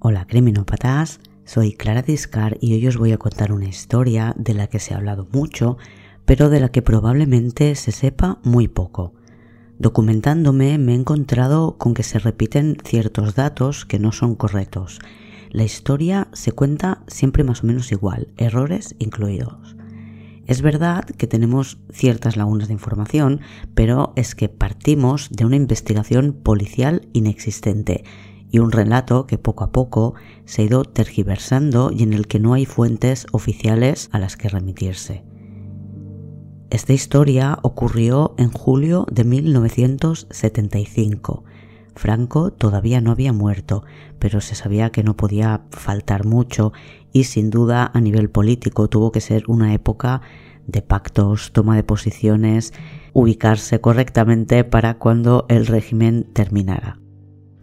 Hola criminópatas, soy Clara Discar y hoy os voy a contar una historia de la que se ha hablado mucho, pero de la que probablemente se sepa muy poco. Documentándome me he encontrado con que se repiten ciertos datos que no son correctos. La historia se cuenta siempre más o menos igual, errores incluidos. Es verdad que tenemos ciertas lagunas de información, pero es que partimos de una investigación policial inexistente y un relato que poco a poco se ha ido tergiversando y en el que no hay fuentes oficiales a las que remitirse. Esta historia ocurrió en julio de 1975. Franco todavía no había muerto, pero se sabía que no podía faltar mucho y sin duda a nivel político tuvo que ser una época de pactos, toma de posiciones, ubicarse correctamente para cuando el régimen terminara.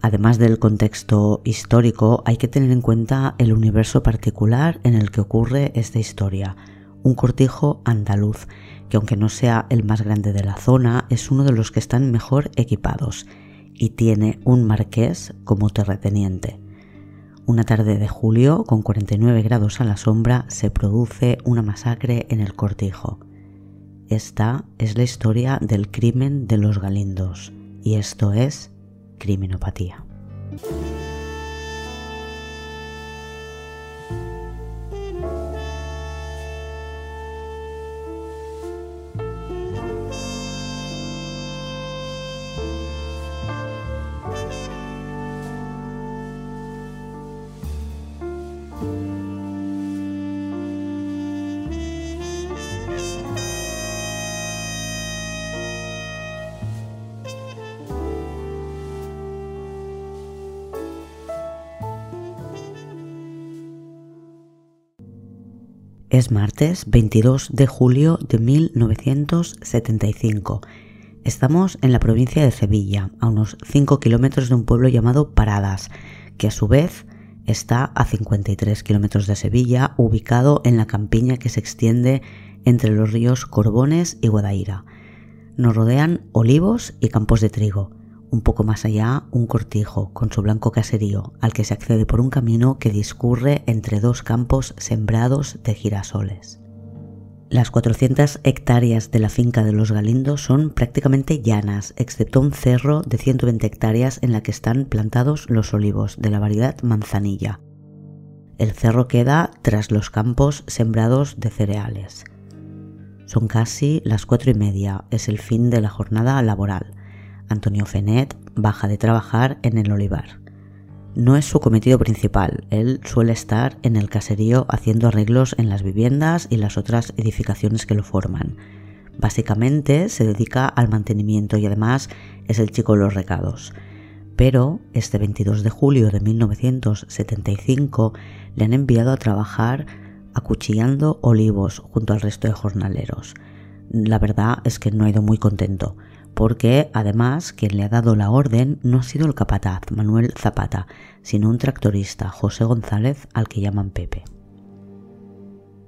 Además del contexto histórico, hay que tener en cuenta el universo particular en el que ocurre esta historia, un cortijo andaluz, que aunque no sea el más grande de la zona, es uno de los que están mejor equipados y tiene un marqués como terrateniente. Una tarde de julio, con 49 grados a la sombra, se produce una masacre en el cortijo. Esta es la historia del crimen de los galindos, y esto es criminopatía. Es martes 22 de julio de 1975. Estamos en la provincia de Sevilla, a unos 5 kilómetros de un pueblo llamado Paradas, que a su vez está a 53 kilómetros de Sevilla, ubicado en la campiña que se extiende entre los ríos Corbones y Guadaira. Nos rodean olivos y campos de trigo. Un poco más allá, un cortijo con su blanco caserío, al que se accede por un camino que discurre entre dos campos sembrados de girasoles. Las 400 hectáreas de la finca de los Galindos son prácticamente llanas, excepto un cerro de 120 hectáreas en la que están plantados los olivos de la variedad manzanilla. El cerro queda tras los campos sembrados de cereales. Son casi las cuatro y media, es el fin de la jornada laboral. Antonio Fenet baja de trabajar en el olivar. No es su cometido principal, él suele estar en el caserío haciendo arreglos en las viviendas y las otras edificaciones que lo forman. Básicamente se dedica al mantenimiento y además es el chico de los recados. Pero este 22 de julio de 1975 le han enviado a trabajar acuchillando olivos junto al resto de jornaleros. La verdad es que no ha ido muy contento porque además quien le ha dado la orden no ha sido el capataz Manuel Zapata, sino un tractorista José González al que llaman Pepe.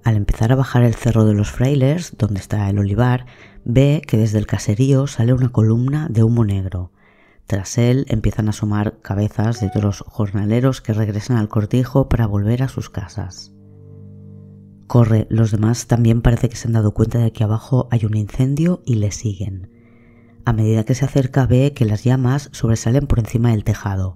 Al empezar a bajar el cerro de los frailes, donde está el olivar, ve que desde el caserío sale una columna de humo negro. Tras él empiezan a asomar cabezas de otros jornaleros que regresan al cortijo para volver a sus casas. Corre, los demás también parece que se han dado cuenta de que abajo hay un incendio y le siguen. A medida que se acerca ve que las llamas sobresalen por encima del tejado.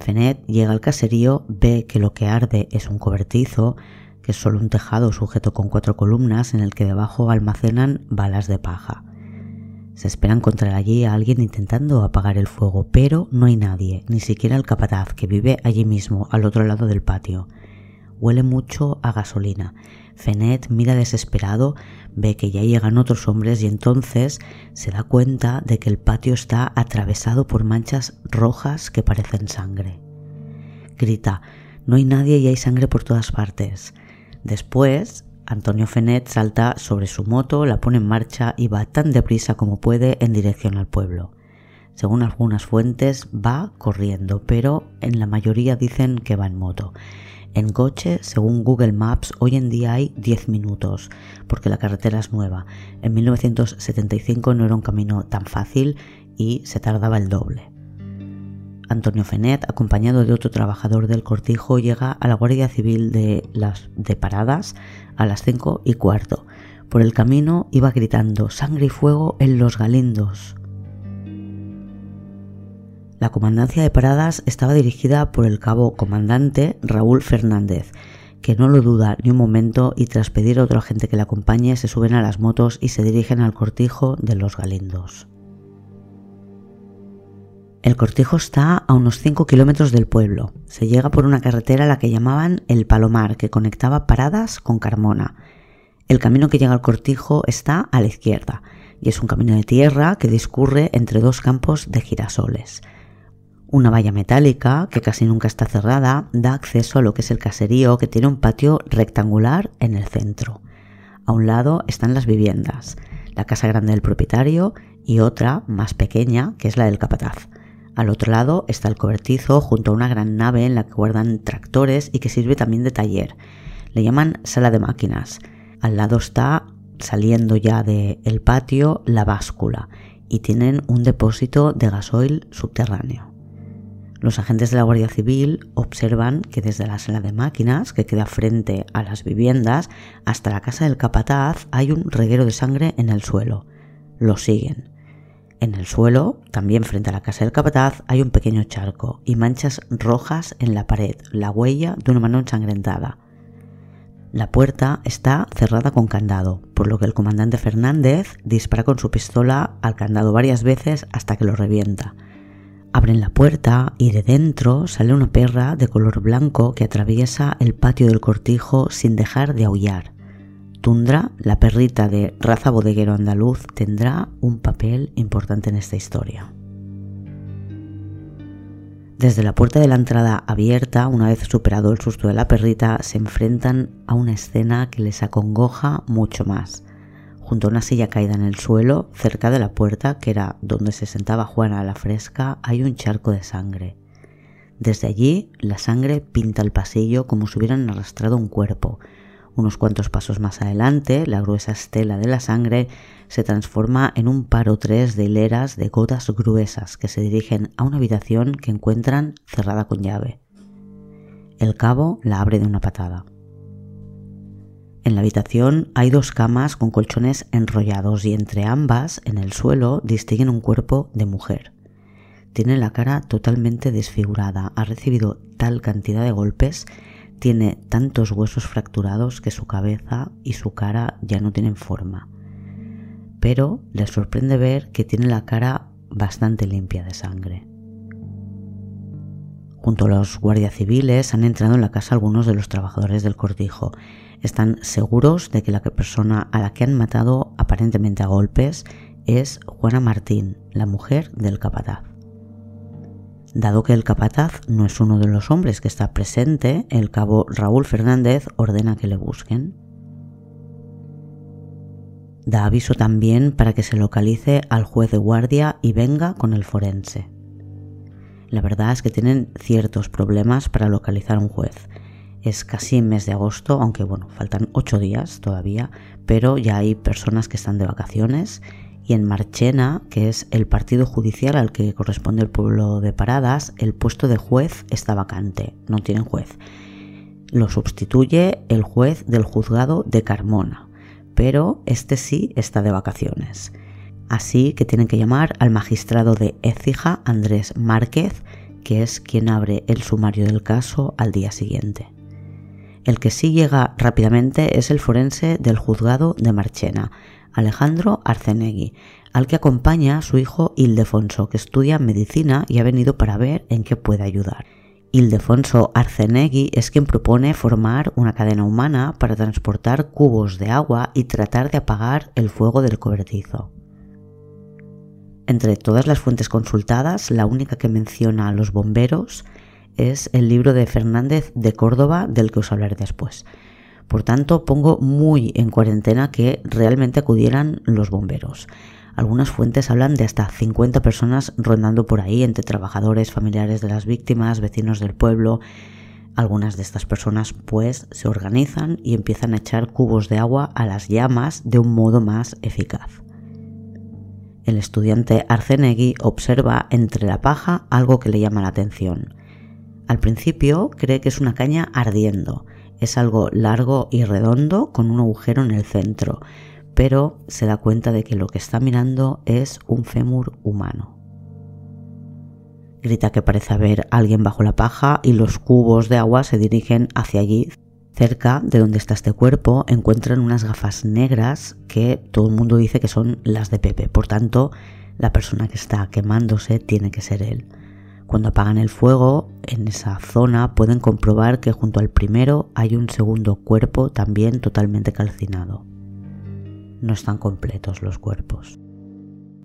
Fenet llega al caserío, ve que lo que arde es un cobertizo, que es solo un tejado sujeto con cuatro columnas en el que debajo almacenan balas de paja. Se espera encontrar allí a alguien intentando apagar el fuego, pero no hay nadie, ni siquiera el capataz que vive allí mismo, al otro lado del patio. Huele mucho a gasolina. Fenet mira desesperado, ve que ya llegan otros hombres y entonces se da cuenta de que el patio está atravesado por manchas rojas que parecen sangre. Grita, no hay nadie y hay sangre por todas partes. Después, Antonio Fenet salta sobre su moto, la pone en marcha y va tan deprisa como puede en dirección al pueblo. Según algunas fuentes, va corriendo, pero en la mayoría dicen que va en moto. En coche, según Google Maps, hoy en día hay 10 minutos, porque la carretera es nueva. En 1975 no era un camino tan fácil y se tardaba el doble. Antonio Fenet, acompañado de otro trabajador del cortijo, llega a la Guardia Civil de las de Paradas a las 5 y cuarto. Por el camino iba gritando sangre y fuego en los galindos. La comandancia de Paradas estaba dirigida por el cabo comandante Raúl Fernández, que no lo duda ni un momento y tras pedir a otro agente que le acompañe se suben a las motos y se dirigen al cortijo de los Galindos. El cortijo está a unos 5 kilómetros del pueblo. Se llega por una carretera a la que llamaban El Palomar, que conectaba Paradas con Carmona. El camino que llega al cortijo está a la izquierda, y es un camino de tierra que discurre entre dos campos de girasoles. Una valla metálica, que casi nunca está cerrada, da acceso a lo que es el caserío, que tiene un patio rectangular en el centro. A un lado están las viviendas, la casa grande del propietario y otra, más pequeña, que es la del capataz. Al otro lado está el cobertizo junto a una gran nave en la que guardan tractores y que sirve también de taller. Le llaman sala de máquinas. Al lado está, saliendo ya del patio, la báscula y tienen un depósito de gasoil subterráneo. Los agentes de la Guardia Civil observan que desde la sala de máquinas, que queda frente a las viviendas, hasta la casa del capataz hay un reguero de sangre en el suelo. Lo siguen. En el suelo, también frente a la casa del capataz, hay un pequeño charco y manchas rojas en la pared, la huella de una mano ensangrentada. La puerta está cerrada con candado, por lo que el comandante Fernández dispara con su pistola al candado varias veces hasta que lo revienta. Abren la puerta y de dentro sale una perra de color blanco que atraviesa el patio del cortijo sin dejar de aullar. Tundra, la perrita de raza bodeguero andaluz, tendrá un papel importante en esta historia. Desde la puerta de la entrada abierta, una vez superado el susto de la perrita, se enfrentan a una escena que les acongoja mucho más. Junto a una silla caída en el suelo, cerca de la puerta, que era donde se sentaba Juana a la fresca, hay un charco de sangre. Desde allí, la sangre pinta el pasillo como si hubieran arrastrado un cuerpo. Unos cuantos pasos más adelante, la gruesa estela de la sangre se transforma en un par o tres de hileras de gotas gruesas que se dirigen a una habitación que encuentran cerrada con llave. El cabo la abre de una patada. En la habitación hay dos camas con colchones enrollados y entre ambas, en el suelo, distinguen un cuerpo de mujer. Tiene la cara totalmente desfigurada, ha recibido tal cantidad de golpes, tiene tantos huesos fracturados que su cabeza y su cara ya no tienen forma. Pero les sorprende ver que tiene la cara bastante limpia de sangre. Junto a los guardias civiles han entrado en la casa algunos de los trabajadores del cortijo están seguros de que la persona a la que han matado aparentemente a golpes es Juana Martín, la mujer del capataz. Dado que el capataz no es uno de los hombres que está presente, el cabo Raúl Fernández ordena que le busquen. Da aviso también para que se localice al juez de guardia y venga con el forense. La verdad es que tienen ciertos problemas para localizar a un juez es casi mes de agosto, aunque bueno, faltan ocho días todavía, pero ya hay personas que están de vacaciones y en Marchena, que es el partido judicial al que corresponde el pueblo de Paradas, el puesto de juez está vacante, no tienen juez. Lo sustituye el juez del juzgado de Carmona, pero este sí está de vacaciones. Así que tienen que llamar al magistrado de Écija, Andrés Márquez, que es quien abre el sumario del caso al día siguiente. El que sí llega rápidamente es el forense del juzgado de Marchena, Alejandro Arcenegui, al que acompaña su hijo Ildefonso, que estudia medicina y ha venido para ver en qué puede ayudar. Ildefonso Arcenegui es quien propone formar una cadena humana para transportar cubos de agua y tratar de apagar el fuego del cobertizo. Entre todas las fuentes consultadas, la única que menciona a los bomberos es el libro de Fernández de Córdoba del que os hablaré después. Por tanto, pongo muy en cuarentena que realmente acudieran los bomberos. Algunas fuentes hablan de hasta 50 personas rondando por ahí entre trabajadores, familiares de las víctimas, vecinos del pueblo. Algunas de estas personas pues se organizan y empiezan a echar cubos de agua a las llamas de un modo más eficaz. el estudiante Arcenegui observa entre la paja algo que le llama la atención. Al principio cree que es una caña ardiendo. Es algo largo y redondo con un agujero en el centro, pero se da cuenta de que lo que está mirando es un fémur humano. Grita que parece haber alguien bajo la paja y los cubos de agua se dirigen hacia allí. Cerca de donde está este cuerpo encuentran unas gafas negras que todo el mundo dice que son las de Pepe. Por tanto, la persona que está quemándose tiene que ser él. Cuando apagan el fuego, en esa zona pueden comprobar que junto al primero hay un segundo cuerpo también totalmente calcinado. No están completos los cuerpos.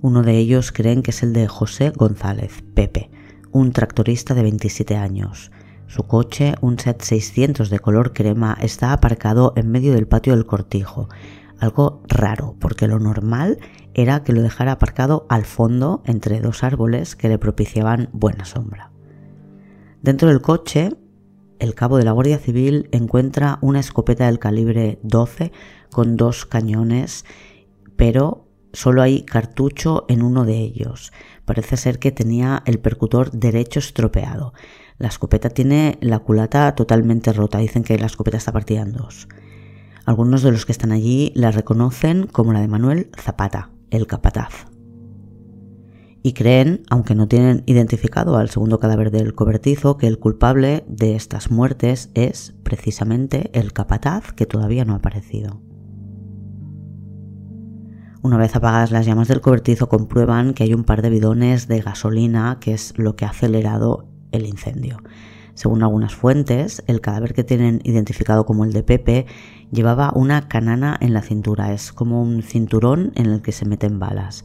Uno de ellos creen que es el de José González, Pepe, un tractorista de 27 años. Su coche, un SEAT 600 de color crema, está aparcado en medio del patio del cortijo. Algo raro, porque lo normal era que lo dejara aparcado al fondo entre dos árboles que le propiciaban buena sombra. Dentro del coche, el cabo de la Guardia Civil encuentra una escopeta del calibre 12 con dos cañones, pero solo hay cartucho en uno de ellos. Parece ser que tenía el percutor derecho estropeado. La escopeta tiene la culata totalmente rota. Dicen que la escopeta está partida en dos. Algunos de los que están allí la reconocen como la de Manuel Zapata, el capataz. Y creen, aunque no tienen identificado al segundo cadáver del cobertizo, que el culpable de estas muertes es precisamente el capataz que todavía no ha aparecido. Una vez apagadas las llamas del cobertizo comprueban que hay un par de bidones de gasolina, que es lo que ha acelerado el incendio. Según algunas fuentes, el cadáver que tienen identificado como el de Pepe llevaba una canana en la cintura, es como un cinturón en el que se meten balas.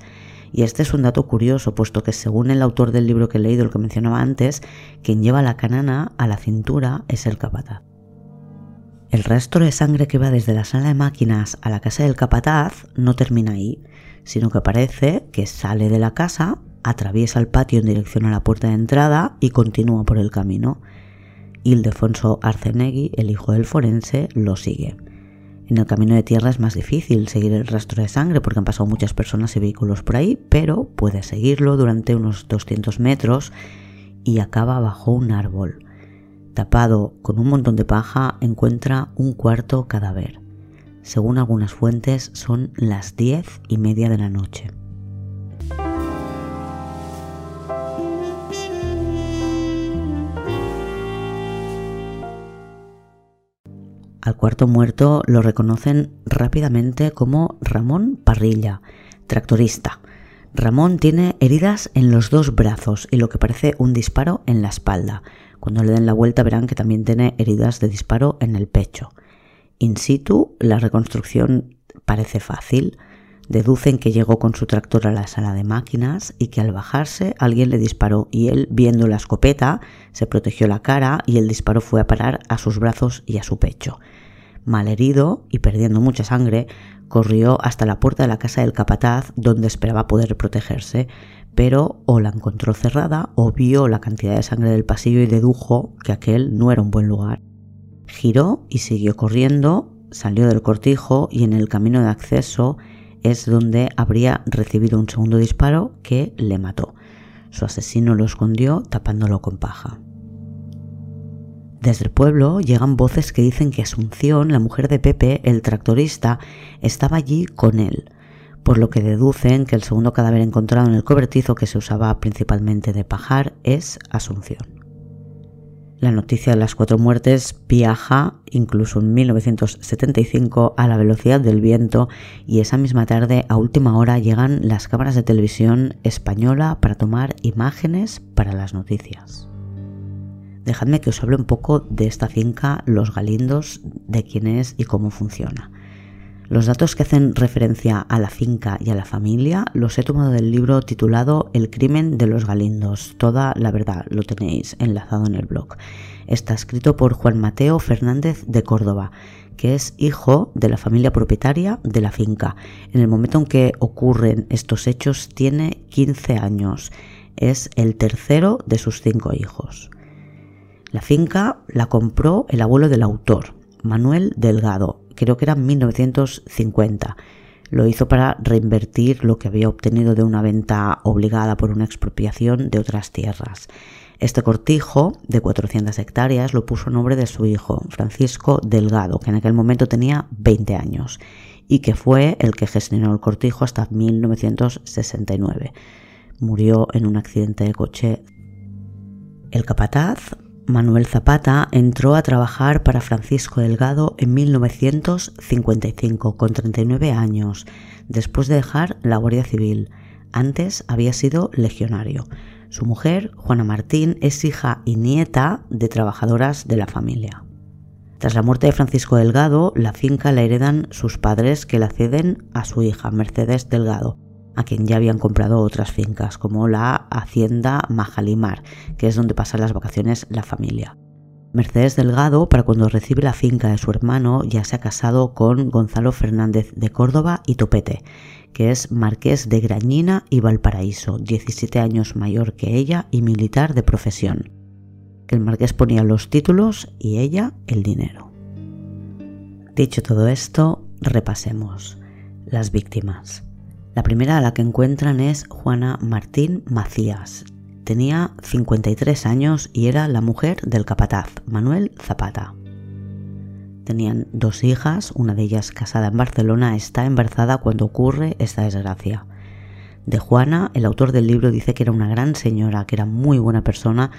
Y este es un dato curioso, puesto que según el autor del libro que he leído, el que mencionaba antes, quien lleva la canana a la cintura es el capataz. El rastro de sangre que va desde la sala de máquinas a la casa del capataz no termina ahí, sino que parece que sale de la casa atraviesa el patio en dirección a la puerta de entrada y continúa por el camino. Ildefonso Arcenegui, el hijo del forense, lo sigue. En el camino de tierra es más difícil seguir el rastro de sangre porque han pasado muchas personas y vehículos por ahí, pero puede seguirlo durante unos 200 metros y acaba bajo un árbol. Tapado con un montón de paja, encuentra un cuarto cadáver. Según algunas fuentes, son las diez y media de la noche. Al cuarto muerto lo reconocen rápidamente como Ramón Parrilla, tractorista. Ramón tiene heridas en los dos brazos y lo que parece un disparo en la espalda. Cuando le den la vuelta verán que también tiene heridas de disparo en el pecho. In situ, la reconstrucción parece fácil. Deducen que llegó con su tractor a la sala de máquinas y que al bajarse alguien le disparó y él, viendo la escopeta, se protegió la cara y el disparo fue a parar a sus brazos y a su pecho. Malherido y perdiendo mucha sangre, corrió hasta la puerta de la casa del capataz donde esperaba poder protegerse, pero o la encontró cerrada o vio la cantidad de sangre del pasillo y dedujo que aquel no era un buen lugar. Giró y siguió corriendo, salió del cortijo y en el camino de acceso es donde habría recibido un segundo disparo que le mató. Su asesino lo escondió tapándolo con paja. Desde el pueblo llegan voces que dicen que Asunción, la mujer de Pepe, el tractorista, estaba allí con él, por lo que deducen que el segundo cadáver encontrado en el cobertizo que se usaba principalmente de pajar es Asunción. La noticia de las cuatro muertes viaja, incluso en 1975, a la velocidad del viento y esa misma tarde, a última hora, llegan las cámaras de televisión española para tomar imágenes para las noticias. Dejadme que os hable un poco de esta finca Los Galindos, de quién es y cómo funciona. Los datos que hacen referencia a la finca y a la familia los he tomado del libro titulado El crimen de los Galindos. Toda la verdad lo tenéis enlazado en el blog. Está escrito por Juan Mateo Fernández de Córdoba, que es hijo de la familia propietaria de la finca. En el momento en que ocurren estos hechos tiene 15 años. Es el tercero de sus cinco hijos. La finca la compró el abuelo del autor, Manuel Delgado, creo que era en 1950. Lo hizo para reinvertir lo que había obtenido de una venta obligada por una expropiación de otras tierras. Este cortijo de 400 hectáreas lo puso a nombre de su hijo, Francisco Delgado, que en aquel momento tenía 20 años y que fue el que gestionó el cortijo hasta 1969. Murió en un accidente de coche. El capataz, Manuel Zapata, entró a trabajar para Francisco Delgado en 1955, con 39 años, después de dejar la Guardia Civil. Antes había sido legionario. Su mujer, Juana Martín, es hija y nieta de trabajadoras de la familia. Tras la muerte de Francisco Delgado, la finca la heredan sus padres que la ceden a su hija, Mercedes Delgado, a quien ya habían comprado otras fincas, como la Hacienda Majalimar, que es donde pasa las vacaciones la familia. Mercedes Delgado, para cuando recibe la finca de su hermano, ya se ha casado con Gonzalo Fernández de Córdoba y Topete, que es marqués de Grañina y Valparaíso, 17 años mayor que ella y militar de profesión el marqués ponía los títulos y ella el dinero. Dicho todo esto, repasemos las víctimas. La primera a la que encuentran es Juana Martín Macías. Tenía 53 años y era la mujer del capataz, Manuel Zapata. Tenían dos hijas, una de ellas casada en Barcelona, está embarazada cuando ocurre esta desgracia. De Juana, el autor del libro dice que era una gran señora, que era muy buena persona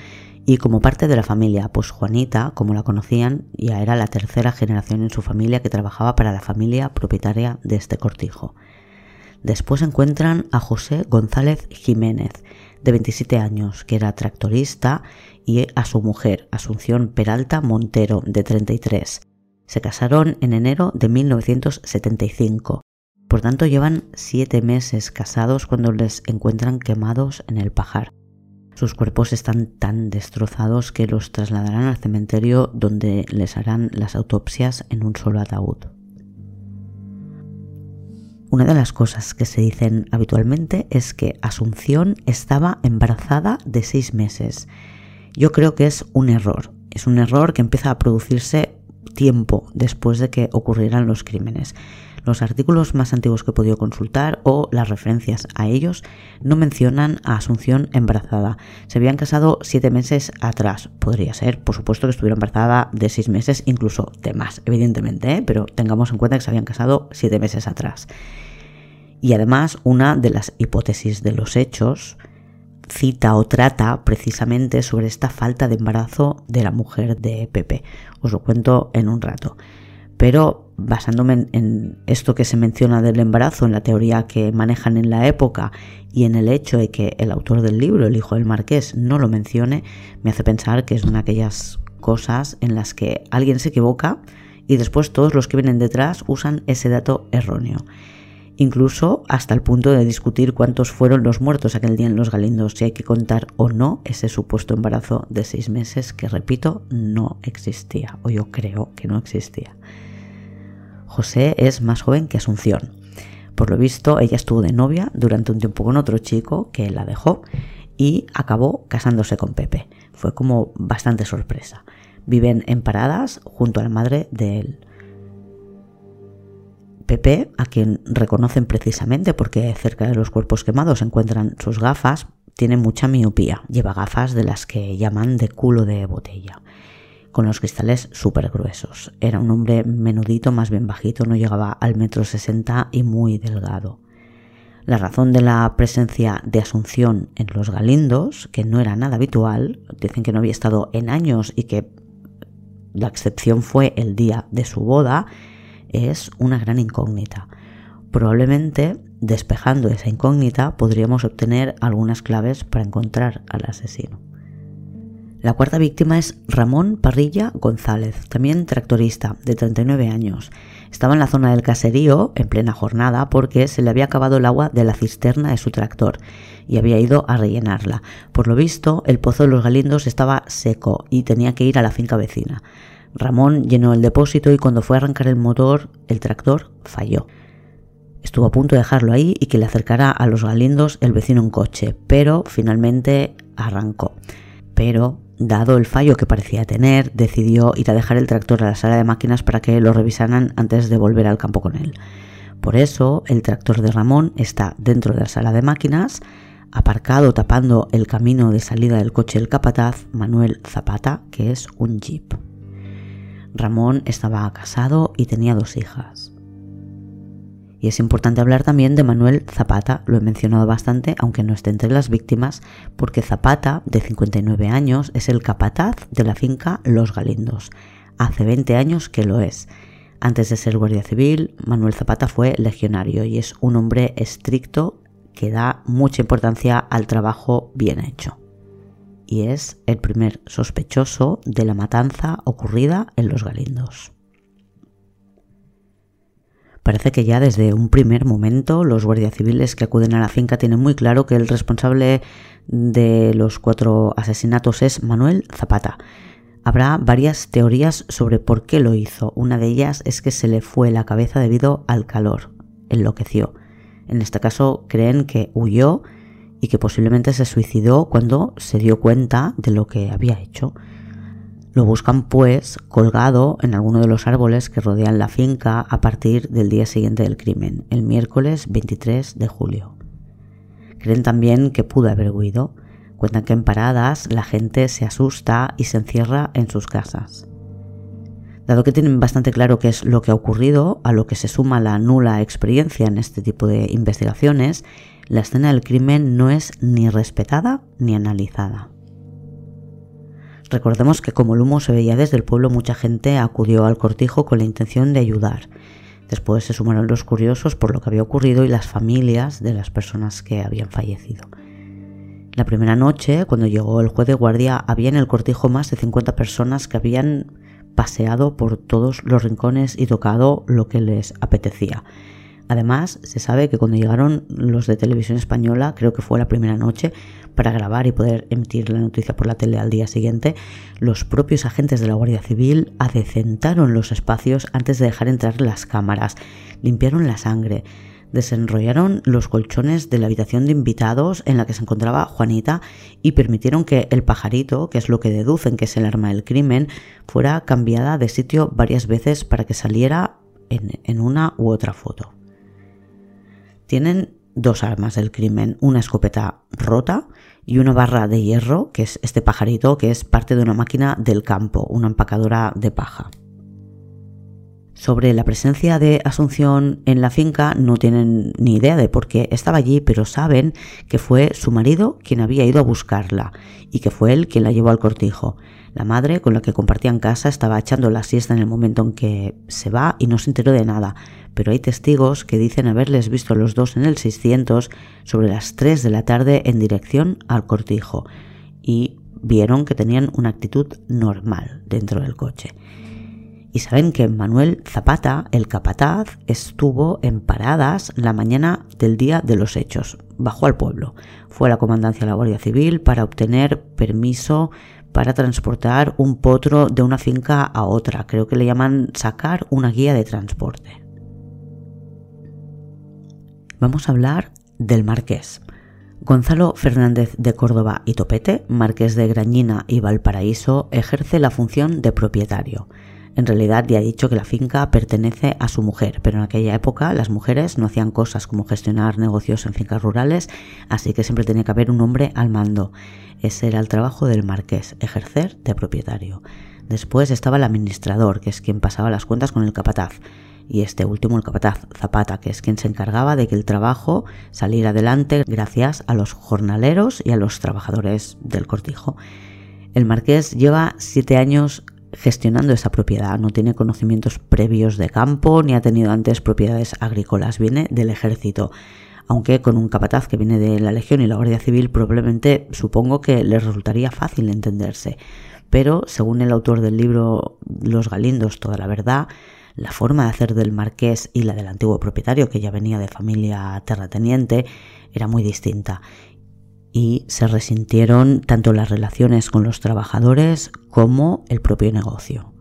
y como parte de la familia, pues Juanita, como la conocían, ya era la tercera generación en su familia que trabajaba para la familia propietaria de este cortijo. Después encuentran a José González Jiménez, de 27 años, que era tractorista, y a su mujer, Asunción Peralta Montero, de 33. Se casaron en enero de 1975. Por tanto, llevan siete meses casados cuando les encuentran quemados en el pajar. Sus cuerpos están tan destrozados que los trasladarán al cementerio donde les harán las autopsias en un solo ataúd. Una de las cosas que se dicen habitualmente es que Asunción estaba embarazada de seis meses. Yo creo que es un error. Es un error que empieza a producirse tiempo después de que ocurrieran los crímenes. Los artículos más antiguos que he podido consultar o las referencias a ellos no mencionan a Asunción embarazada. Se habían casado siete meses atrás. Podría ser, por supuesto, que estuviera embarazada de seis meses, incluso de más, evidentemente, ¿eh? pero tengamos en cuenta que se habían casado siete meses atrás. Y además, una de las hipótesis de los hechos cita o trata precisamente sobre esta falta de embarazo de la mujer de Pepe. Os lo cuento en un rato. Pero basándome en, esto que se menciona del embarazo, en la teoría que manejan en la época y en el hecho de que el autor del libro, el hijo del marqués, no lo mencione, me hace pensar que es una de aquellas cosas en las que alguien se equivoca y después todos los que vienen detrás usan ese dato erróneo. Incluso hasta el punto de discutir cuántos fueron los muertos aquel día en los Galindos, si hay que contar o no ese supuesto embarazo de seis meses que, repito, no existía, o yo creo que no existía. José es más joven que Asunción. Por lo visto, ella estuvo de novia durante un tiempo con otro chico que la dejó y acabó casándose con Pepe. Fue como bastante sorpresa. Viven en paradas junto a la madre de él. Pepe, a quien reconocen precisamente porque cerca de los cuerpos quemados encuentran sus gafas, tiene mucha miopía. Lleva gafas de las que llaman de culo de botella con los cristales súper gruesos. Era un hombre menudito, más bien bajito, no llegaba al metro sesenta y muy delgado. La razón de la presencia de Asunción en los Galindos, que no era nada habitual, dicen que no había estado en años y que la excepción fue el día de su boda, es una gran incógnita. Probablemente, despejando esa incógnita, podríamos obtener algunas claves para encontrar al asesino. La cuarta víctima es Ramón Parrilla González, también tractorista, de 39 años. Estaba en la zona del caserío en plena jornada porque se le había acabado el agua de la cisterna de su tractor y había ido a rellenarla. Por lo visto, el pozo de los Galindos estaba seco y tenía que ir a la finca vecina. Ramón llenó el depósito y cuando fue a arrancar el motor, el tractor falló. Estuvo a punto de dejarlo ahí y que le acercara a los Galindos el vecino en coche, pero finalmente arrancó. Pero Dado el fallo que parecía tener, decidió ir a dejar el tractor a la sala de máquinas para que lo revisaran antes de volver al campo con él. Por eso el tractor de Ramón está dentro de la sala de máquinas, aparcado tapando el camino de salida del coche del capataz Manuel Zapata, que es un jeep. Ramón estaba casado y tenía dos hijas. Y es importante hablar también de Manuel Zapata, lo he mencionado bastante, aunque no esté entre las víctimas, porque Zapata, de 59 años, es el capataz de la finca Los Galindos. Hace 20 años que lo es. Antes de ser guardia civil, Manuel Zapata fue legionario y es un hombre estricto que da mucha importancia al trabajo bien hecho. Y es el primer sospechoso de la matanza ocurrida en Los Galindos. Parece que ya desde un primer momento los guardias civiles que acuden a la finca tienen muy claro que el responsable de los cuatro asesinatos es Manuel Zapata. Habrá varias teorías sobre por qué lo hizo. Una de ellas es que se le fue la cabeza debido al calor. Enloqueció. En este caso creen que huyó y que posiblemente se suicidó cuando se dio cuenta de lo que había hecho. Lo buscan pues colgado en alguno de los árboles que rodean la finca a partir del día siguiente del crimen, el miércoles 23 de julio. Creen también que pudo haber huido. Cuentan que en paradas la gente se asusta y se encierra en sus casas. Dado que tienen bastante claro qué es lo que ha ocurrido, a lo que se suma la nula experiencia en este tipo de investigaciones, la escena del crimen no es ni respetada ni analizada. Recordemos que como el humo se veía desde el pueblo, mucha gente acudió al cortijo con la intención de ayudar. Después se sumaron los curiosos por lo que había ocurrido y las familias de las personas que habían fallecido. La primera noche, cuando llegó el juez de guardia, había en el cortijo más de 50 personas que habían paseado por todos los rincones y tocado lo que les apetecía. Además, se sabe que cuando llegaron los de televisión española, creo que fue la primera noche, para grabar y poder emitir la noticia por la tele al día siguiente, los propios agentes de la Guardia Civil adecentaron los espacios antes de dejar entrar las cámaras, limpiaron la sangre, desenrollaron los colchones de la habitación de invitados en la que se encontraba Juanita y permitieron que el pajarito, que es lo que deducen que es el arma del crimen, fuera cambiada de sitio varias veces para que saliera en, en una u otra foto. Tienen dos armas del crimen, una escopeta rota y una barra de hierro, que es este pajarito, que es parte de una máquina del campo, una empacadora de paja. Sobre la presencia de Asunción en la finca no tienen ni idea de por qué estaba allí, pero saben que fue su marido quien había ido a buscarla y que fue él quien la llevó al cortijo. La madre, con la que compartían casa, estaba echando la siesta en el momento en que se va y no se enteró de nada, pero hay testigos que dicen haberles visto los dos en el 600 sobre las 3 de la tarde en dirección al cortijo y vieron que tenían una actitud normal dentro del coche. Y saben que Manuel Zapata, el capataz, estuvo en paradas la mañana del día de los hechos. Bajó al pueblo. Fue a la comandancia de la Guardia Civil para obtener permiso para transportar un potro de una finca a otra. Creo que le llaman sacar una guía de transporte. Vamos a hablar del marqués. Gonzalo Fernández de Córdoba y Topete, marqués de Grañina y Valparaíso, ejerce la función de propietario. En realidad ya he dicho que la finca pertenece a su mujer, pero en aquella época las mujeres no hacían cosas como gestionar negocios en fincas rurales, así que siempre tenía que haber un hombre al mando. Ese era el trabajo del marqués, ejercer de propietario. Después estaba el administrador, que es quien pasaba las cuentas con el capataz. Y este último, el capataz Zapata, que es quien se encargaba de que el trabajo saliera adelante gracias a los jornaleros y a los trabajadores del cortijo. El marqués lleva siete años gestionando esa propiedad. No tiene conocimientos previos de campo ni ha tenido antes propiedades agrícolas. Viene del ejército. Aunque con un capataz que viene de la Legión y la Guardia Civil probablemente supongo que le resultaría fácil entenderse. Pero según el autor del libro Los Galindos, toda la verdad, la forma de hacer del marqués y la del antiguo propietario, que ya venía de familia terrateniente, era muy distinta y se resintieron tanto las relaciones con los trabajadores como el propio negocio.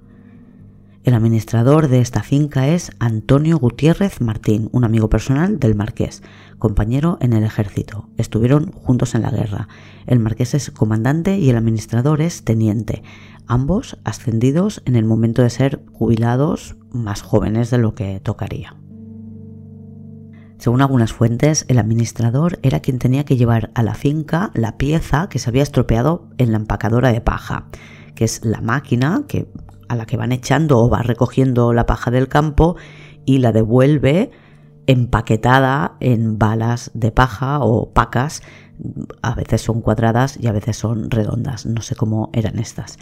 El administrador de esta finca es Antonio Gutiérrez Martín, un amigo personal del marqués, compañero en el ejército. Estuvieron juntos en la guerra. El marqués es comandante y el administrador es teniente, ambos ascendidos en el momento de ser jubilados más jóvenes de lo que tocaría. Según algunas fuentes, el administrador era quien tenía que llevar a la finca la pieza que se había estropeado en la empacadora de paja, que es la máquina que, a la que van echando o va recogiendo la paja del campo y la devuelve empaquetada en balas de paja o pacas. A veces son cuadradas y a veces son redondas. No sé cómo eran estas.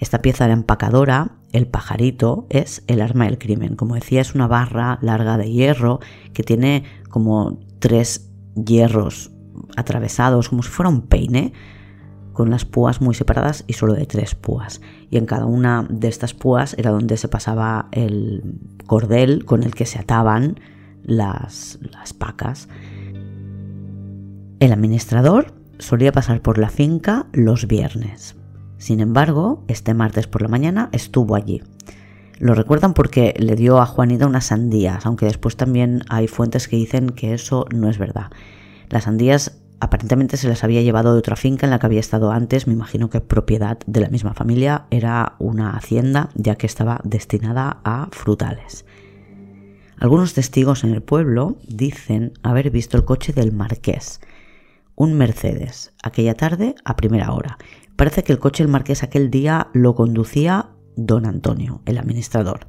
Esta pieza de empacadora, el pajarito, es el arma del crimen. Como decía, es una barra larga de hierro que tiene como tres hierros atravesados, como si fuera un peine, con las púas muy separadas y solo de tres púas. Y en cada una de estas púas era donde se pasaba el cordel con el que se ataban las, las pacas. El administrador solía pasar por la finca los viernes. Sin embargo, este martes por la mañana estuvo allí. Lo recuerdan porque le dio a Juanita unas sandías, aunque después también hay fuentes que dicen que eso no es verdad. Las sandías aparentemente se las había llevado de otra finca en la que había estado antes, me imagino que propiedad de la misma familia, era una hacienda ya que estaba destinada a frutales. Algunos testigos en el pueblo dicen haber visto el coche del marqués, un Mercedes, aquella tarde a primera hora, Parece que el coche del marqués aquel día lo conducía don Antonio, el administrador.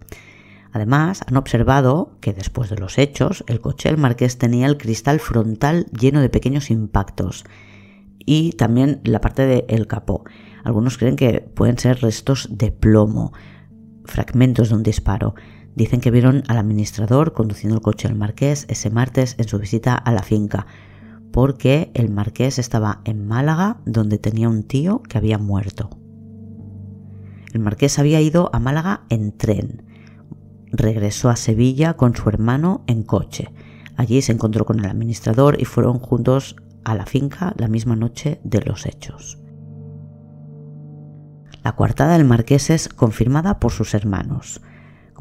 Además, han observado que después de los hechos, el coche del marqués tenía el cristal frontal lleno de pequeños impactos y también la parte del capó. Algunos creen que pueden ser restos de plomo, fragmentos de un disparo. Dicen que vieron al administrador conduciendo el coche del marqués ese martes en su visita a la finca, porque el marqués estaba en Málaga donde tenía un tío que había muerto. El marqués había ido a Málaga en tren. Regresó a Sevilla con su hermano en coche. Allí se encontró con el administrador y fueron juntos a la finca la misma noche de los hechos. La coartada del marqués es confirmada por sus hermanos.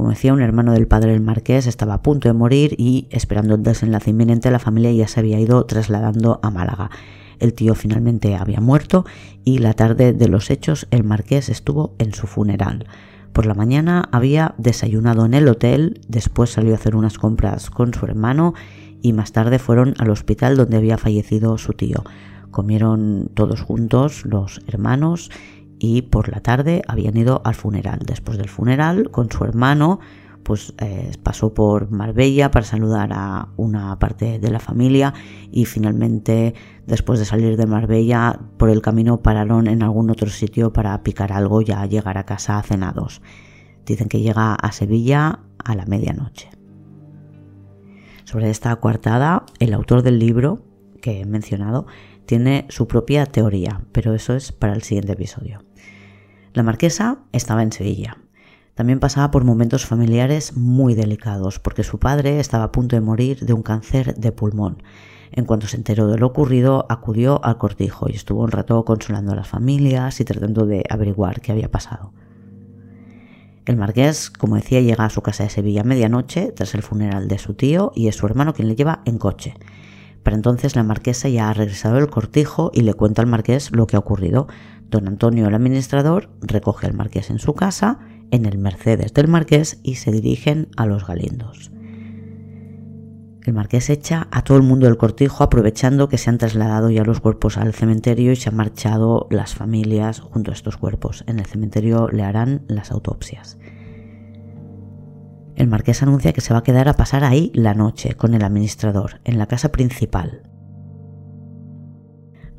Como decía, un hermano del padre del marqués estaba a punto de morir y, esperando el desenlace inminente, la familia ya se había ido trasladando a Málaga. El tío finalmente había muerto y la tarde de los hechos el marqués estuvo en su funeral. Por la mañana había desayunado en el hotel, después salió a hacer unas compras con su hermano y más tarde fueron al hospital donde había fallecido su tío. Comieron todos juntos los hermanos y por la tarde habían ido al funeral. Después del funeral, con su hermano, pues eh, pasó por Marbella para saludar a una parte de la familia y finalmente después de salir de Marbella por el camino pararon en algún otro sitio para picar algo y llegar a casa cenados. Dicen que llega a Sevilla a la medianoche. Sobre esta coartada, el autor del libro que he mencionado tiene su propia teoría, pero eso es para el siguiente episodio. La marquesa estaba en Sevilla. También pasaba por momentos familiares muy delicados, porque su padre estaba a punto de morir de un cáncer de pulmón. En cuanto se enteró de lo ocurrido, acudió al cortijo y estuvo un rato consolando a las familias y tratando de averiguar qué había pasado. El marqués, como decía, llega a su casa de Sevilla a medianoche tras el funeral de su tío y es su hermano quien le lleva en coche. Para entonces la marquesa ya ha regresado del cortijo y le cuenta al marqués lo que ha ocurrido. Don Antonio, el administrador, recoge al marqués en su casa, en el Mercedes del marqués y se dirigen a los Galindos. El marqués echa a todo el mundo del cortijo aprovechando que se han trasladado ya los cuerpos al cementerio y se han marchado las familias junto a estos cuerpos. En el cementerio le harán las autopsias. El marqués anuncia que se va a quedar a pasar ahí la noche con el administrador, en la casa principal.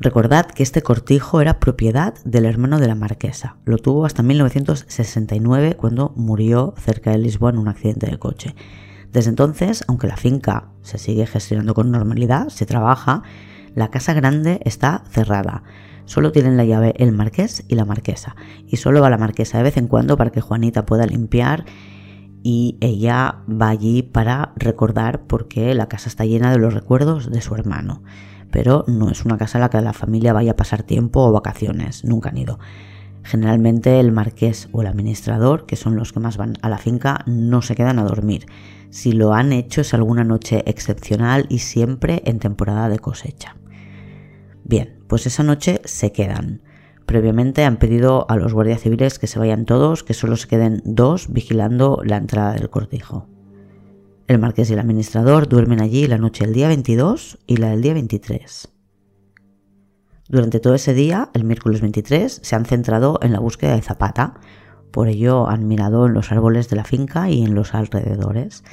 Recordad que este cortijo era propiedad del hermano de la marquesa. Lo tuvo hasta 1969 cuando murió cerca de Lisboa en un accidente de coche. Desde entonces, aunque la finca se sigue gestionando con normalidad, se trabaja, la casa grande está cerrada. Solo tienen la llave el marqués y la marquesa. Y solo va la marquesa de vez en cuando para que Juanita pueda limpiar y ella va allí para recordar porque la casa está llena de los recuerdos de su hermano pero no es una casa en la que la familia vaya a pasar tiempo o vacaciones, nunca han ido. Generalmente el marqués o el administrador, que son los que más van a la finca, no se quedan a dormir. Si lo han hecho es alguna noche excepcional y siempre en temporada de cosecha. Bien, pues esa noche se quedan. Previamente han pedido a los guardias civiles que se vayan todos, que solo se queden dos vigilando la entrada del cortijo. El marqués y el administrador duermen allí la noche del día 22 y la del día 23. Durante todo ese día, el miércoles 23, se han centrado en la búsqueda de Zapata. Por ello han mirado en los árboles de la finca y en los alrededores.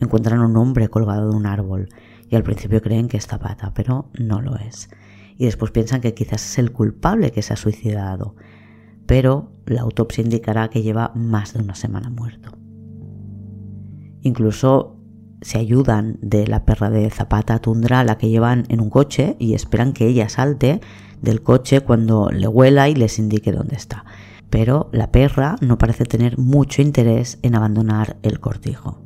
Encuentran un hombre colgado de un árbol y al principio creen que es Zapata, pero no lo es. Y después piensan que quizás es el culpable que se ha suicidado. Pero la autopsia indicará que lleva más de una semana muerto. Incluso se ayudan de la perra de Zapata Tundra, la que llevan en un coche, y esperan que ella salte del coche cuando le huela y les indique dónde está. Pero la perra no parece tener mucho interés en abandonar el cortijo.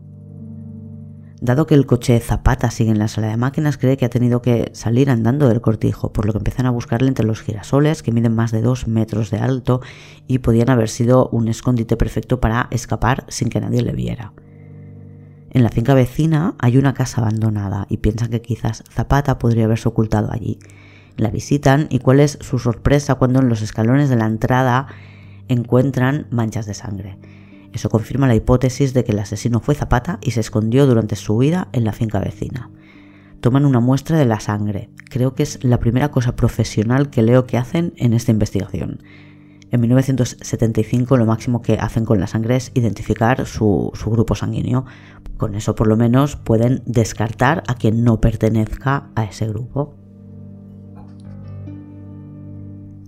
Dado que el coche Zapata sigue en la sala de máquinas, cree que ha tenido que salir andando del cortijo, por lo que empiezan a buscarle entre los girasoles, que miden más de dos metros de alto y podían haber sido un escondite perfecto para escapar sin que nadie le viera. En la finca vecina hay una casa abandonada y piensan que quizás Zapata podría haberse ocultado allí. La visitan y cuál es su sorpresa cuando en los escalones de la entrada encuentran manchas de sangre. Eso confirma la hipótesis de que el asesino fue Zapata y se escondió durante su huida en la finca vecina. Toman una muestra de la sangre. Creo que es la primera cosa profesional que leo que hacen en esta investigación. En 1975 lo máximo que hacen con la sangre es identificar su, su, grupo sanguíneo. Con eso por lo menos pueden descartar a quien no pertenezca a ese grupo.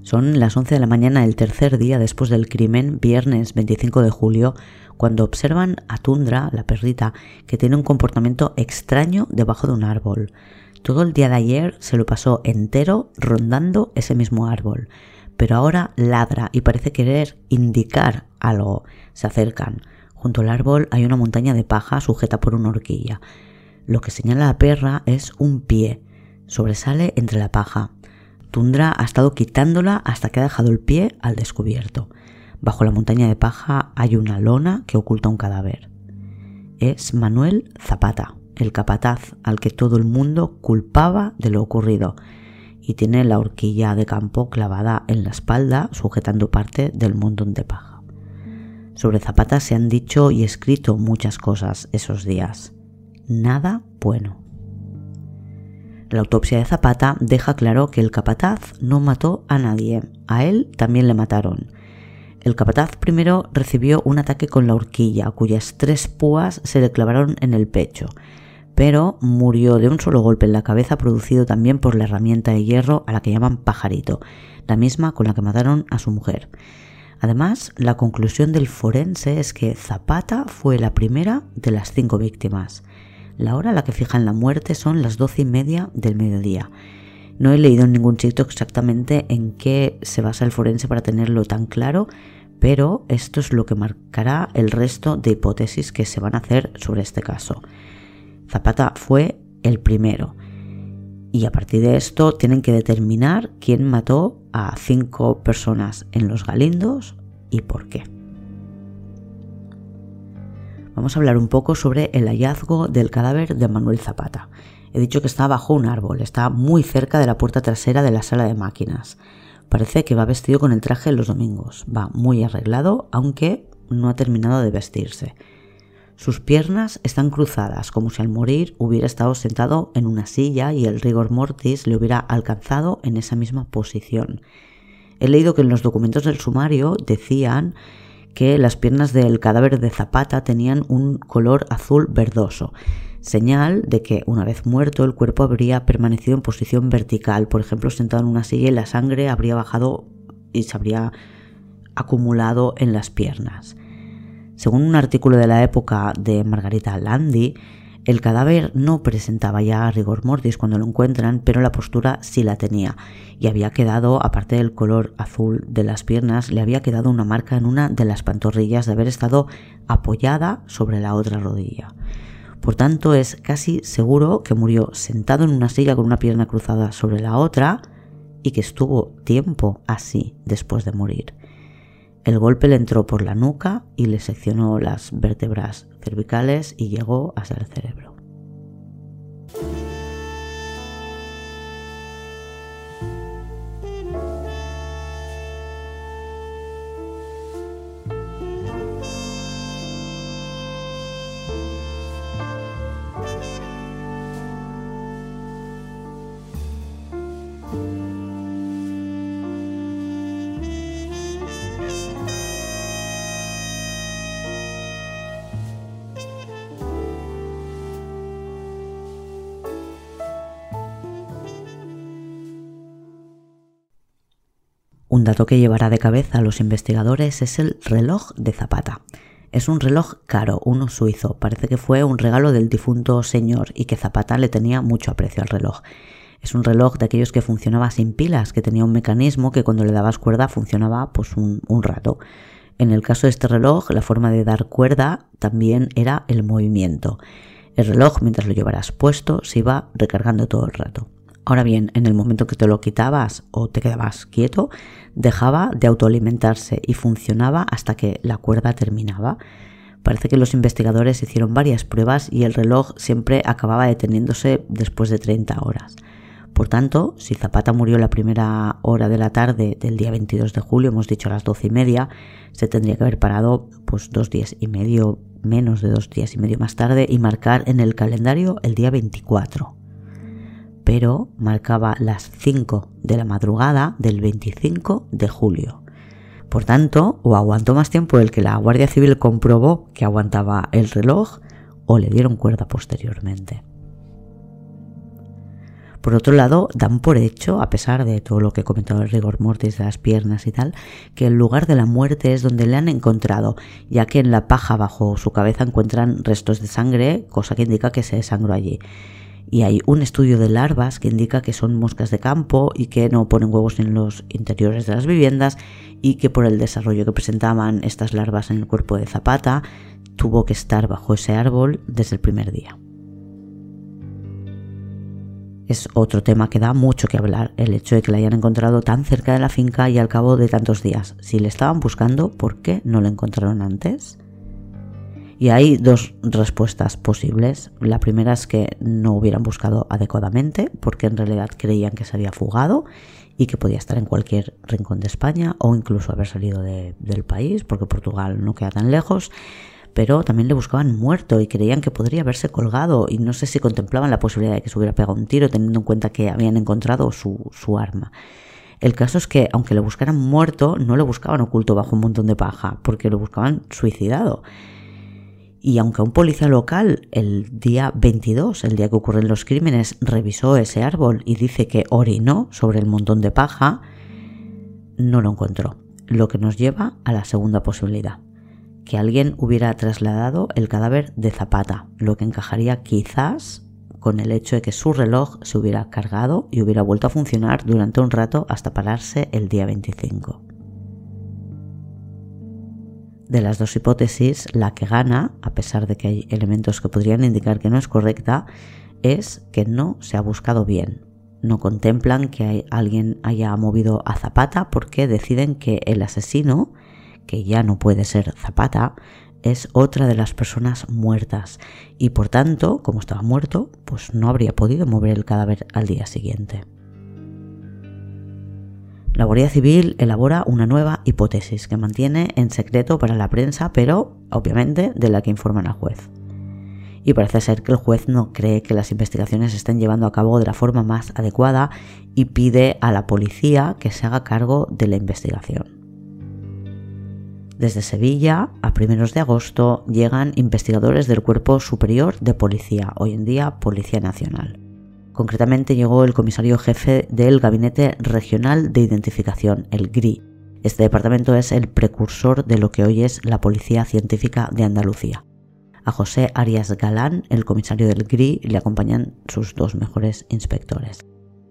Son las 11 de la mañana del tercer día después del crimen, viernes 25 de julio, cuando observan a Tundra, la perrita, que tiene un comportamiento extraño debajo de un árbol. Todo el día de ayer se lo pasó entero rondando ese mismo árbol pero ahora ladra y parece querer indicar algo. Se acercan. Junto al árbol hay una montaña de paja sujeta por una horquilla. Lo que señala la perra es un pie. Sobresale entre la paja. Tundra ha estado quitándola hasta que ha dejado el pie al descubierto. Bajo la montaña de paja hay una lona que oculta un cadáver. Es Manuel Zapata, el capataz al que todo el mundo culpaba de lo ocurrido y tiene la horquilla de campo clavada en la espalda sujetando parte del montón de paja. Sobre Zapata se han dicho y escrito muchas cosas esos días. Nada bueno. La autopsia de Zapata deja claro que el capataz no mató a nadie, a él también le mataron. El capataz primero recibió un ataque con la horquilla, cuyas tres púas se le clavaron en el pecho, pero murió de un solo golpe en la cabeza producido también por la herramienta de hierro a la que llaman pajarito, la misma con la que mataron a su mujer. Además, la conclusión del forense es que Zapata fue la primera de las cinco víctimas. La hora a la que fijan la muerte son las doce y media del mediodía. No he leído en ningún sitio exactamente en qué se basa el forense para tenerlo tan claro, pero esto es lo que marcará el resto de hipótesis que se van a hacer sobre este caso. Zapata fue el primero. Y a partir de esto tienen que determinar quién mató a cinco personas en los Galindos y por qué. Vamos a hablar un poco sobre el hallazgo del cadáver de Manuel Zapata. He dicho que está bajo un árbol, está muy cerca de la puerta trasera de la sala de máquinas. Parece que va vestido con el traje los domingos, va muy arreglado, aunque no ha terminado de vestirse. Sus piernas están cruzadas, como si al morir hubiera estado sentado en una silla y el rigor mortis le hubiera alcanzado en esa misma posición. He leído que en los documentos del sumario decían que las piernas del cadáver de Zapata tenían un color azul verdoso, señal de que una vez muerto el cuerpo habría permanecido en posición vertical, por ejemplo sentado en una silla y la sangre habría bajado y se habría acumulado en las piernas. Según un artículo de la época de Margarita Landi, el cadáver no presentaba ya rigor mortis cuando lo encuentran, pero la postura sí la tenía y había quedado, aparte del color azul de las piernas, le había quedado una marca en una de las pantorrillas de haber estado apoyada sobre la otra rodilla. Por tanto, es casi seguro que murió sentado en una silla con una pierna cruzada sobre la otra y que estuvo tiempo así después de morir. El golpe le entró por la nuca y le seccionó las vértebras cervicales y llegó hasta el cerebro. Un dato que llevará de cabeza a los investigadores es el reloj de Zapata. Es un reloj caro, uno suizo. Parece que fue un regalo del difunto señor y que Zapata le tenía mucho aprecio al reloj. Es un reloj de aquellos que funcionaba sin pilas, que tenía un mecanismo que cuando le dabas cuerda funcionaba pues un, un rato. En el caso de este reloj, la forma de dar cuerda también era el movimiento. El reloj, mientras lo llevaras puesto, se iba recargando todo el rato. Ahora bien, en el momento que te lo quitabas o te quedabas quieto, dejaba de autoalimentarse y funcionaba hasta que la cuerda terminaba. Parece que los investigadores hicieron varias pruebas y el reloj siempre acababa deteniéndose después de 30 horas. Por tanto, si Zapata murió la primera hora de la tarde del día 22 de julio, hemos dicho a las 12 y media, se tendría que haber parado pues dos días y medio, menos de dos días y medio más tarde y marcar en el calendario el día 24 pero marcaba las 5 de la madrugada del 25 de julio. Por tanto, o aguantó más tiempo el que la Guardia Civil comprobó que aguantaba el reloj o le dieron cuerda posteriormente. Por otro lado, dan por hecho, a pesar de todo lo que he comentado el rigor mortis de las piernas y tal, que el lugar de la muerte es donde le han encontrado, ya que en la paja bajo su cabeza encuentran restos de sangre, cosa que indica que se desangró allí y hay un estudio de larvas que indica que son moscas de campo y que no ponen huevos en los interiores de las viviendas y que por el desarrollo que presentaban estas larvas en el cuerpo de Zapata tuvo que estar bajo ese árbol desde el primer día. Es otro tema que da mucho que hablar, el hecho de que la hayan encontrado tan cerca de la finca y al cabo de tantos días. Si le estaban buscando, ¿por qué no lo encontraron antes? Y hay dos respuestas posibles. La primera es que no hubieran buscado adecuadamente porque en realidad creían que se había fugado y que podía estar en cualquier rincón de España o incluso haber salido del país porque Portugal no queda tan lejos. Pero también le buscaban muerto y creían que podría haberse colgado y no sé si contemplaban la posibilidad de que se hubiera pegado un tiro teniendo en cuenta que habían encontrado su, su arma. El caso es que, aunque le buscaran muerto, no lo buscaban oculto bajo un montón de paja, porque lo buscaban suicidado. Y aunque un policía local el día 22, el día que ocurren los crímenes, revisó ese árbol y dice que orinó sobre el montón de paja, no lo encontró. Lo que nos lleva a la segunda posibilidad, que alguien hubiera trasladado el cadáver de Zapata, lo que encajaría quizás con el hecho de que su reloj se hubiera cargado y hubiera vuelto a funcionar durante un rato hasta pararse el día 25. De las dos hipótesis, la que gana, a pesar de que hay elementos que podrían indicar que no es correcta, es que no se ha buscado bien. No contemplan que alguien haya movido a Zapata porque deciden que el asesino, que ya no puede ser Zapata, es otra de las personas muertas y por tanto, como estaba muerto, pues no habría podido mover el cadáver al día siguiente. La Guardia Civil elabora una nueva hipótesis que mantiene en secreto para la prensa, pero obviamente de la que informan al juez. Y parece ser que el juez no cree que las investigaciones se estén llevando a cabo de la forma más adecuada y pide a la policía que se haga cargo de la investigación. Desde Sevilla, a primeros de agosto, llegan investigadores del Cuerpo Superior de Policía, hoy en día Policía Nacional. Concretamente llegó el comisario jefe del Gabinete Regional de Identificación, el GRI. Este departamento es el precursor de lo que hoy es la Policía Científica de Andalucía. A José Arias Galán, el comisario del GRI, le acompañan sus dos mejores inspectores.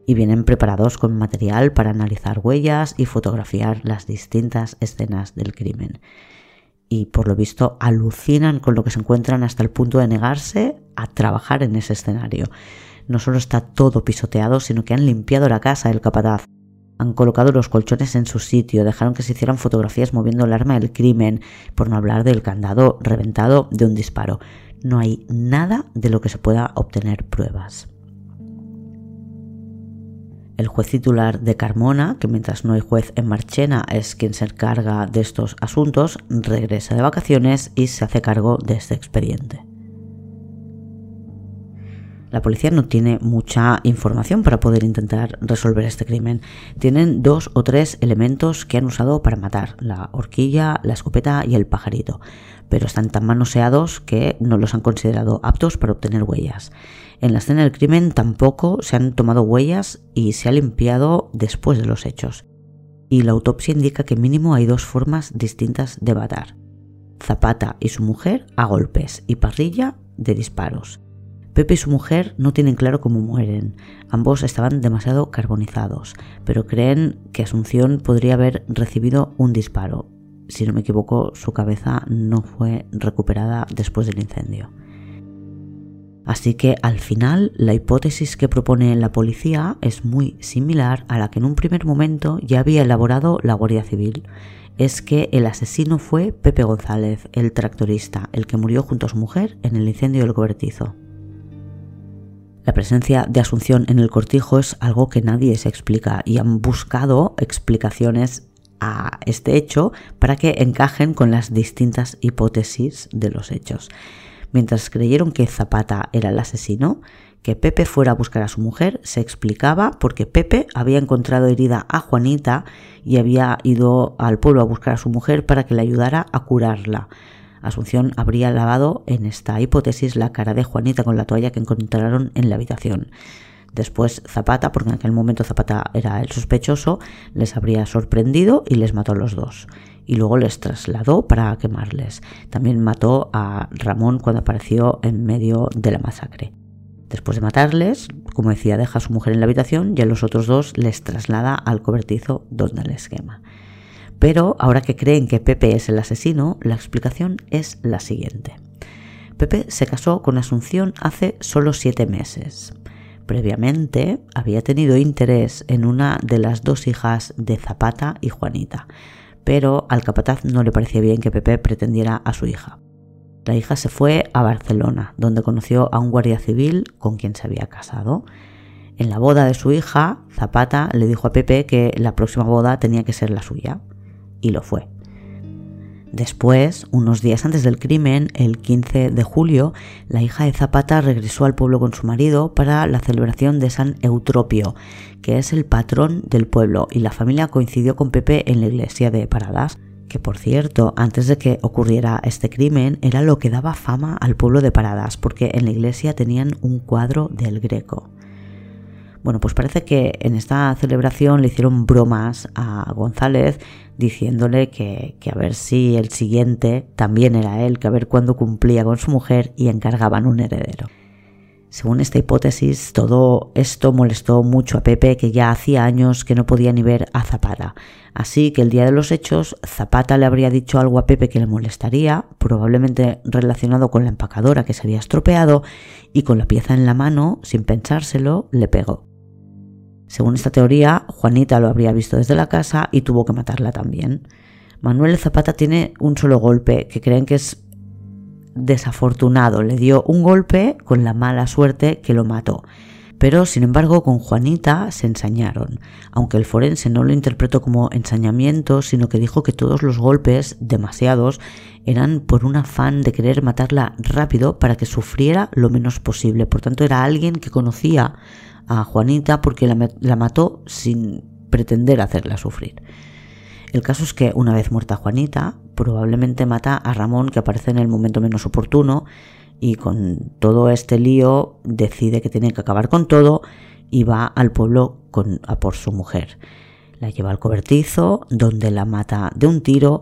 Y vienen preparados con material para analizar huellas y fotografiar las distintas escenas del crimen. Y por lo visto alucinan con lo que se encuentran hasta el punto de negarse a trabajar en ese escenario no solo está todo pisoteado, sino que han limpiado la casa del capataz. Han colocado los colchones en su sitio, dejaron que se hicieran fotografías moviendo el arma del crimen, por no hablar del candado reventado de un disparo. No hay nada de lo que se pueda obtener pruebas. El juez titular de Carmona, que mientras no hay juez en Marchena es quien se encarga de estos asuntos, regresa de vacaciones y se hace cargo de este expediente. La policía no tiene mucha información para poder intentar resolver este crimen. Tienen dos o tres elementos que han usado para matar, la horquilla, la escopeta y el pajarito, pero están tan manoseados que no los han considerado aptos para obtener huellas. En la escena del crimen tampoco se han tomado huellas y se ha limpiado después de los hechos. y la autopsia indica que mínimo hay dos formas distintas de matar. Zapata y su mujer a golpes y Parrilla de disparos. Pepe y su mujer no tienen claro cómo mueren. Ambos estaban demasiado carbonizados, pero creen que Asunción podría haber recibido un disparo. Si no me equivoco, su cabeza no fue recuperada después del incendio. Así que al final la hipótesis que propone la policía es muy similar a la que en un primer momento ya había elaborado la Guardia Civil. Es que el asesino fue Pepe González, el tractorista, el que murió junto a su mujer en el incendio del cobertizo. La presencia de Asunción en el cortijo es algo que nadie se explica y han buscado explicaciones a este hecho para que encajen con las distintas hipótesis de los hechos mientras creyeron que Zapata era el asesino, que Pepe fuera a buscar a su mujer se explicaba porque Pepe había encontrado herida a Juanita y había ido al pueblo a buscar a su mujer para que le ayudara a curarla. Asunción habría lavado en esta hipótesis la cara de Juanita con la toalla que encontraron en la habitación. Después Zapata, porque en aquel momento Zapata era el sospechoso, les habría sorprendido y les mató a los dos y luego les trasladó para quemarles. También mató a Ramón cuando apareció en medio de la masacre. Después de matarles, como decía, deja a su mujer en la habitación y a los otros dos les traslada al cobertizo donde les quema. Pero ahora que creen que Pepe es el asesino, la explicación es la siguiente. Pepe se casó con Asunción hace solo siete meses. Previamente había tenido interés en una de las dos hijas de Zapata y Juanita, pero al capataz no le parecía bien que Pepe pretendiera a su hija. La hija se fue a Barcelona, donde conoció a un guardia civil con quien se había casado. En la boda de su hija, Zapata le dijo a Pepe que la próxima boda tenía que ser la suya, y lo fue. Después, unos días antes del crimen, el 15 de julio, la hija de Zapata regresó al pueblo con su marido para la celebración de San Eutropio, que es el patrón del pueblo, y la familia coincidió con Pepe en la iglesia de Paradas, que por cierto, antes de que ocurriera este crimen, era lo que daba fama al pueblo de Paradas, porque en la iglesia tenían un cuadro del Greco. Bueno, pues parece que en esta celebración le hicieron bromas a González diciéndole que, a ver si el siguiente también era él, que a ver cuándo cumplía con su mujer y encargaban un heredero. Según esta hipótesis, todo esto molestó mucho a Pepe, que ya hacía años que no podía ni ver a Zapata. Así que el día de los hechos, Zapata le habría dicho algo a Pepe que le molestaría, probablemente relacionado con la empacadora que se había estropeado, y con la pieza en la mano, sin pensárselo, le pegó. Según esta teoría, Juanita lo habría visto desde la casa y tuvo que matarla también. Manuel Zapata tiene un solo golpe que creen que es desafortunado. Le dio un golpe con la mala suerte que lo mató. Pero, sin embargo, con Juanita se ensañaron, aunque el forense no lo interpretó como ensañamiento, sino que dijo que todos los golpes, demasiados, eran por un afán de querer matarla rápido para que sufriera lo menos posible. Por tanto, era alguien que conocía a Juanita porque la, mató sin pretender hacerla sufrir. El caso es que una vez muerta Juanita, probablemente mata a Ramón que aparece en el momento menos oportuno y con todo este lío decide que tiene que acabar con todo y va al pueblo con, a por su mujer. La lleva al cobertizo donde la mata de un tiro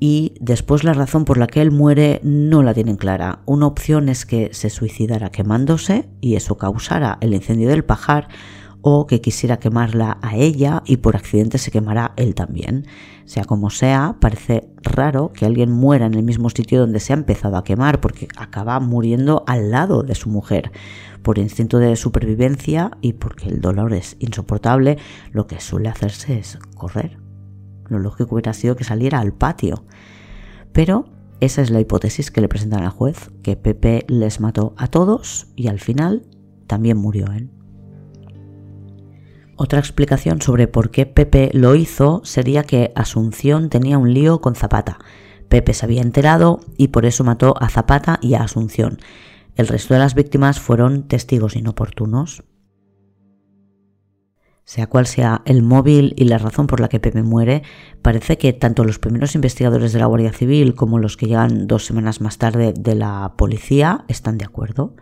y después la razón por la que él muere no la tienen clara. Una opción es que se suicidara quemándose y eso causara el incendio del pajar o que quisiera quemarla a ella y por accidente se quemará él también. Sea como sea, parece raro que alguien muera en el mismo sitio donde se ha empezado a quemar porque acaba muriendo al lado de su mujer. Por instinto de supervivencia y porque el dolor es insoportable, lo que suele hacerse es correr. Lo lógico hubiera sido que saliera al patio. Pero esa es la hipótesis que le presentan al juez, que Pepe les mató a todos y al final también murió él. Otra explicación sobre por qué Pepe lo hizo sería que Asunción tenía un lío con Zapata. Pepe se había enterado y por eso mató a Zapata y a Asunción. El resto de las víctimas fueron testigos inoportunos. Sea cual sea el móvil y la razón por la que Pepe muere, parece que tanto los primeros investigadores de la Guardia Civil como los que llegan dos semanas más tarde de la policía están de acuerdo.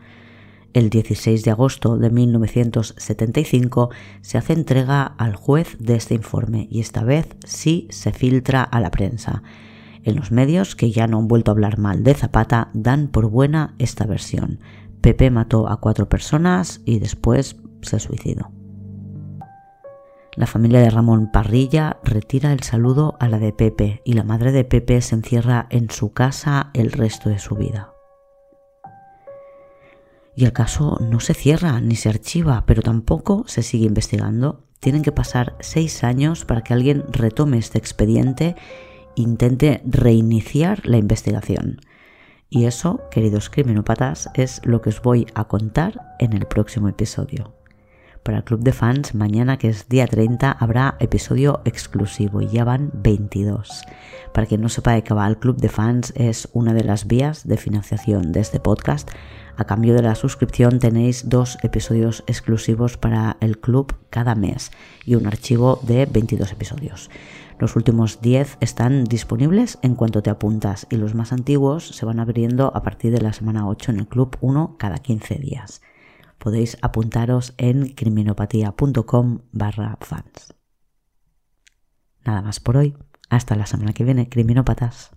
El 16 de agosto de 1975 se hace entrega al juez de este informe y esta vez sí se filtra a la prensa. En los medios, que ya no han vuelto a hablar mal de Zapata, dan por buena esta versión. Pepe mató a cuatro personas y después se suicidó. La familia de Ramón Parrilla retira el saludo a la de Pepe y la madre de Pepe se encierra en su casa el resto de su vida. Y el caso no se cierra ni se archiva, pero tampoco se sigue investigando. Tienen que pasar seis años para que alguien retome este expediente e intente reiniciar la investigación. Y eso, queridos criminópatas, es lo que os voy a contar en el próximo episodio. Para el club de fans, mañana que es día 30 habrá episodio exclusivo y ya van 22. Para quien no sepa de qué va, el club de fans es una de las vías de financiación de este podcast. A cambio de la suscripción tenéis dos episodios exclusivos para el club cada mes y un archivo de 22 episodios. Los últimos 10 están disponibles en cuanto te apuntas y los más antiguos se van abriendo a partir de la semana 8 en el club 1 cada 15 días. Podéis apuntaros en criminopatía.com barra fans. Nada más por hoy. Hasta la semana que viene, criminópatas.